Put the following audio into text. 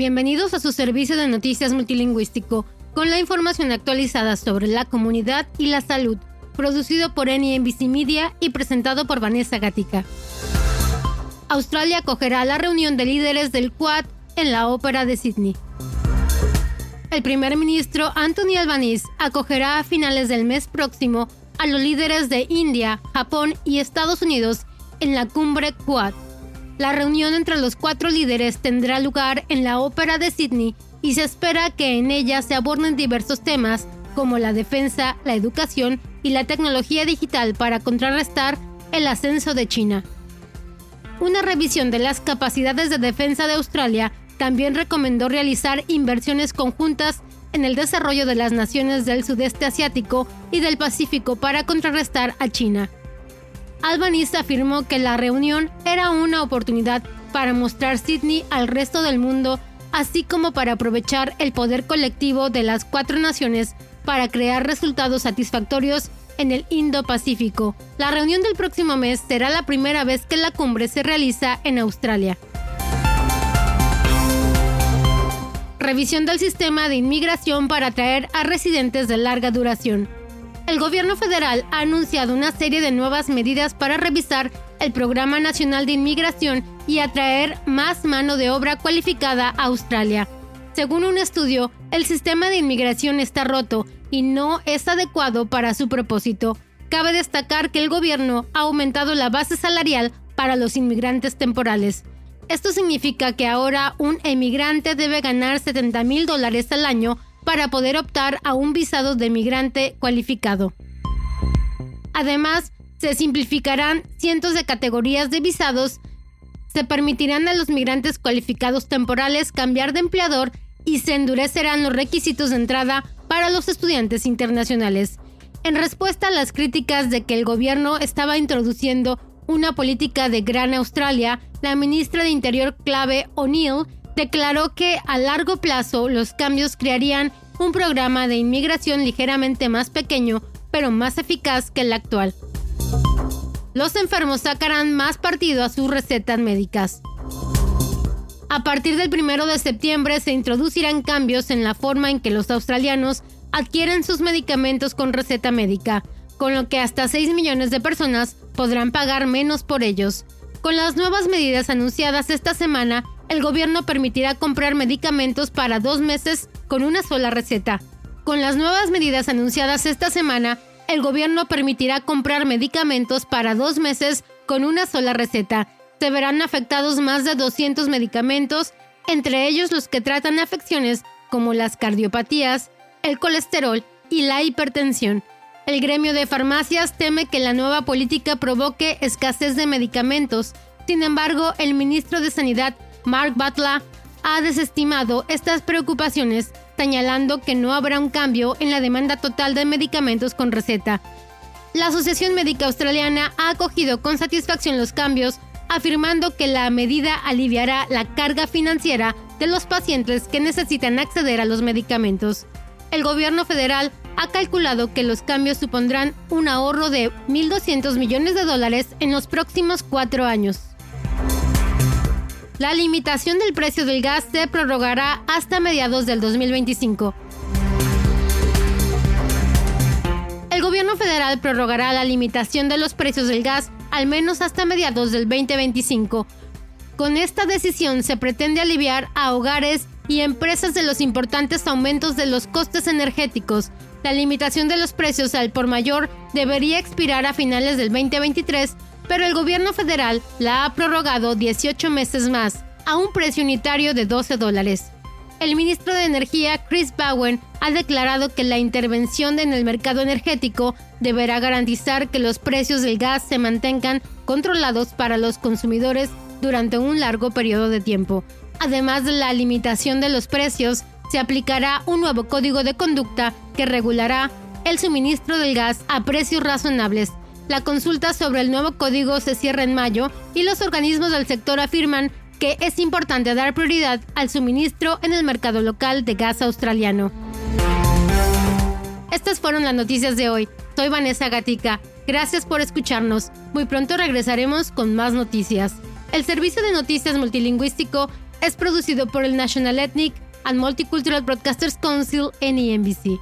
Bienvenidos a su servicio de noticias multilingüístico, con la información actualizada sobre la comunidad y la salud, producido por NBC Media y presentado por Vanessa Gatica. Australia acogerá la reunión de líderes del Quad en la Ópera de Sydney. El primer ministro Anthony Albanese acogerá a finales del mes próximo a los líderes de India, Japón y Estados Unidos en la cumbre Quad. La reunión entre los cuatro líderes tendrá lugar en la Ópera de Sydney y se espera que en ella se aborden diversos temas como la defensa, la educación y la tecnología digital para contrarrestar el ascenso de China. Una revisión de las capacidades de defensa de Australia también recomendó realizar inversiones conjuntas en el desarrollo de las naciones del sudeste asiático y del Pacífico para contrarrestar a China. Albanese afirmó que la reunión era una oportunidad para mostrar Sydney al resto del mundo, así como para aprovechar el poder colectivo de las cuatro naciones para crear resultados satisfactorios en el Indo-Pacífico. La reunión del próximo mes será la primera vez que la cumbre se realiza en Australia. Revisión del sistema de inmigración para atraer a residentes de larga duración el gobierno federal ha anunciado una serie de nuevas medidas para revisar el Programa Nacional de Inmigración y atraer más mano de obra cualificada a Australia. Según un estudio, el sistema de inmigración está roto y no es adecuado para su propósito. Cabe destacar que el gobierno ha aumentado la base salarial para los inmigrantes temporales. Esto significa que ahora un emigrante debe ganar 70 mil dólares al año para poder optar a un visado de migrante cualificado. Además, se simplificarán cientos de categorías de visados, se permitirán a los migrantes cualificados temporales cambiar de empleador y se endurecerán los requisitos de entrada para los estudiantes internacionales. En respuesta a las críticas de que el gobierno estaba introduciendo una política de Gran Australia, la ministra de Interior clave O'Neill declaró que a largo plazo los cambios crearían un programa de inmigración ligeramente más pequeño, pero más eficaz que el actual. Los enfermos sacarán más partido a sus recetas médicas. A partir del 1 de septiembre se introducirán cambios en la forma en que los australianos adquieren sus medicamentos con receta médica, con lo que hasta 6 millones de personas podrán pagar menos por ellos. Con las nuevas medidas anunciadas esta semana, el gobierno permitirá comprar medicamentos para dos meses con una sola receta. Con las nuevas medidas anunciadas esta semana, el gobierno permitirá comprar medicamentos para dos meses con una sola receta. Se verán afectados más de 200 medicamentos, entre ellos los que tratan afecciones como las cardiopatías, el colesterol y la hipertensión. El gremio de farmacias teme que la nueva política provoque escasez de medicamentos. Sin embargo, el ministro de Sanidad Mark Butler ha desestimado estas preocupaciones, señalando que no habrá un cambio en la demanda total de medicamentos con receta. La Asociación Médica Australiana ha acogido con satisfacción los cambios, afirmando que la medida aliviará la carga financiera de los pacientes que necesitan acceder a los medicamentos. El gobierno federal ha calculado que los cambios supondrán un ahorro de 1.200 millones de dólares en los próximos cuatro años. La limitación del precio del gas se prorrogará hasta mediados del 2025. El gobierno federal prorrogará la limitación de los precios del gas al menos hasta mediados del 2025. Con esta decisión se pretende aliviar a hogares y empresas de los importantes aumentos de los costes energéticos. La limitación de los precios al por mayor debería expirar a finales del 2023 pero el gobierno federal la ha prorrogado 18 meses más, a un precio unitario de 12 dólares. El ministro de Energía, Chris Bowen, ha declarado que la intervención en el mercado energético deberá garantizar que los precios del gas se mantengan controlados para los consumidores durante un largo periodo de tiempo. Además de la limitación de los precios, se aplicará un nuevo código de conducta que regulará el suministro del gas a precios razonables la consulta sobre el nuevo código se cierra en mayo y los organismos del sector afirman que es importante dar prioridad al suministro en el mercado local de gas australiano. Estas fueron las noticias de hoy. Soy Vanessa Gatica. Gracias por escucharnos. Muy pronto regresaremos con más noticias. El servicio de noticias multilingüístico es producido por el National Ethnic and Multicultural Broadcasters Council, NEMBC.